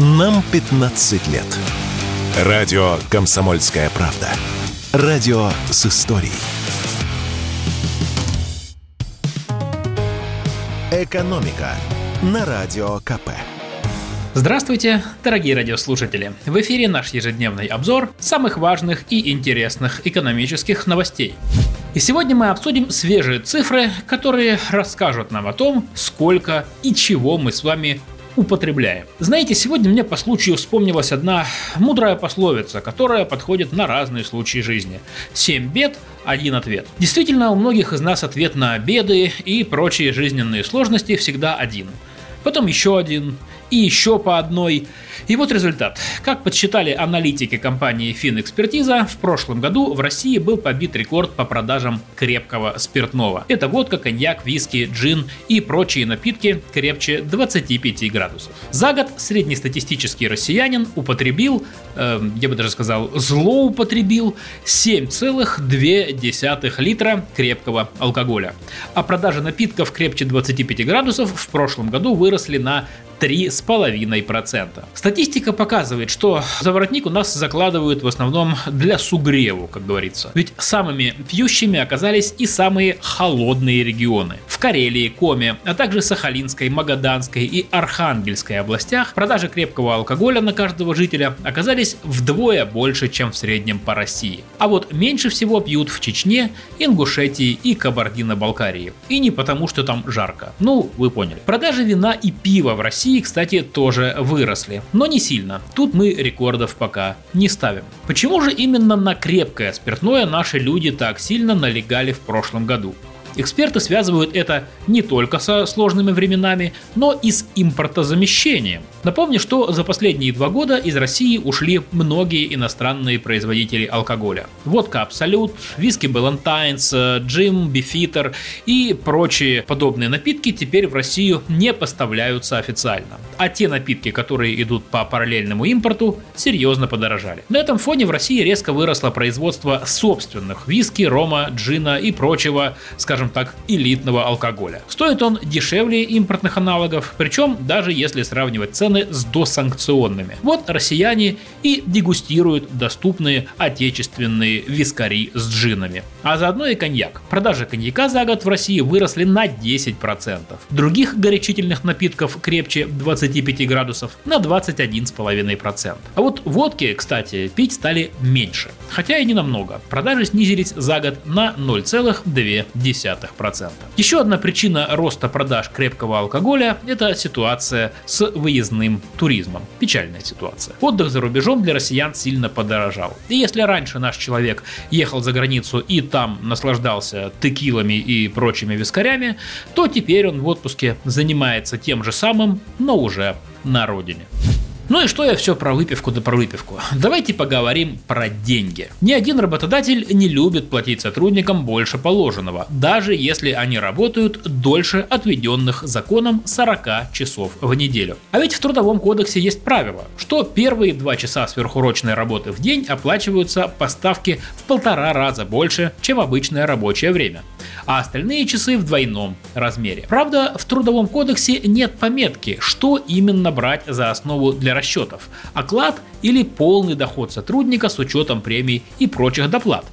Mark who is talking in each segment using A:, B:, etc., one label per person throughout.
A: Нам 15 лет. Радио «Комсомольская правда». Радио с историей. «Экономика» на Радио КП.
B: Здравствуйте, дорогие радиослушатели! В эфире наш ежедневный обзор самых важных и интересных экономических новостей. И сегодня мы обсудим свежие цифры, которые расскажут нам о том, сколько и чего мы с вами употребляем. Знаете, сегодня мне по случаю вспомнилась одна мудрая пословица, которая подходит на разные случаи жизни. Семь бед, один ответ. Действительно, у многих из нас ответ на беды и прочие жизненные сложности всегда один. Потом еще один, и еще по одной. И вот результат. Как подсчитали аналитики компании Финэкспертиза, в прошлом году в России был побит рекорд по продажам крепкого спиртного. Это водка, коньяк, виски, джин и прочие напитки крепче 25 градусов. За год среднестатистический россиянин употребил, э, я бы даже сказал, злоупотребил 7,2 литра крепкого алкоголя. А продажи напитков крепче 25 градусов в прошлом году выросли на 3,5%. Статистика показывает, что заворотник у нас закладывают в основном для сугреву, как говорится. Ведь самыми пьющими оказались и самые холодные регионы. В Карелии, Коме, а также Сахалинской, Магаданской и Архангельской областях продажи крепкого алкоголя на каждого жителя оказались вдвое больше, чем в среднем по России. А вот меньше всего пьют в Чечне, Ингушетии и Кабардино-Балкарии. И не потому, что там жарко. Ну, вы поняли. Продажи вина и пива в России России, кстати, тоже выросли, но не сильно. Тут мы рекордов пока не ставим. Почему же именно на крепкое спиртное наши люди так сильно налегали в прошлом году? Эксперты связывают это не только со сложными временами, но и с импортозамещением. Напомню, что за последние два года из России ушли многие иностранные производители алкоголя. Водка Абсолют, виски Балантайнс, Джим, Бифитер и прочие подобные напитки теперь в Россию не поставляются официально. А те напитки, которые идут по параллельному импорту, серьезно подорожали. На этом фоне в России резко выросло производство собственных виски, рома, джина и прочего, скажем скажем так, элитного алкоголя. Стоит он дешевле импортных аналогов, причем даже если сравнивать цены с досанкционными. Вот россияне и дегустируют доступные отечественные вискари с джинами. А заодно и коньяк. Продажи коньяка за год в России выросли на 10%. Других горячительных напитков крепче 25 градусов на 21,5%. А вот водки, кстати, пить стали меньше. Хотя и не намного. Продажи снизились за год на 0,2%. 0,2%. Еще одна причина роста продаж крепкого алкоголя – это ситуация с выездным туризмом. Печальная ситуация. Отдых за рубежом для россиян сильно подорожал. И если раньше наш человек ехал за границу и там наслаждался текилами и прочими вискарями, то теперь он в отпуске занимается тем же самым, но уже на родине. Ну и что я все про выпивку да про выпивку? Давайте поговорим про деньги. Ни один работодатель не любит платить сотрудникам больше положенного, даже если они работают дольше отведенных законом 40 часов в неделю. А ведь в Трудовом кодексе есть правило, что первые два часа сверхурочной работы в день оплачиваются по ставке в полтора раза больше, чем обычное рабочее время а остальные часы в двойном размере. Правда, в Трудовом кодексе нет пометки, что именно брать за основу для расчетов – оклад или полный доход сотрудника с учетом премий и прочих доплат.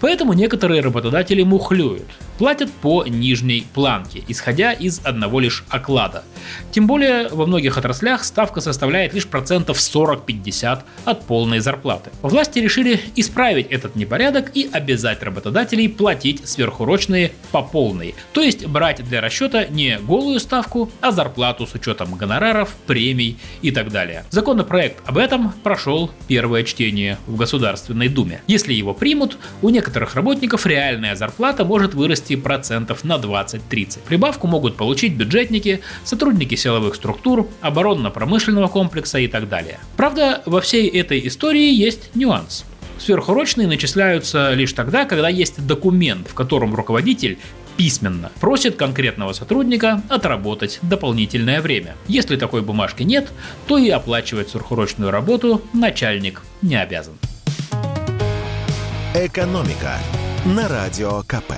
B: Поэтому некоторые работодатели мухлюют – платят по нижней планке, исходя из одного лишь оклада. Тем более во многих отраслях ставка составляет лишь процентов 40-50 от полной зарплаты. Власти решили исправить этот непорядок и обязать работодателей платить сверхурочные по полной, то есть брать для расчета не голую ставку, а зарплату с учетом гонораров, премий и так далее. Законопроект об этом прошел первое чтение в Государственной Думе. Если его примут, у некоторых работников реальная зарплата может вырасти процентов на 20-30. Прибавку могут получить бюджетники, сотрудники силовых структур, оборонно-промышленного комплекса и так далее. Правда, во всей этой истории есть нюанс. Сверхурочные начисляются лишь тогда, когда есть документ, в котором руководитель письменно просит конкретного сотрудника отработать дополнительное время. Если такой бумажки нет, то и оплачивать сверхурочную работу начальник не обязан.
A: Экономика на радио КП.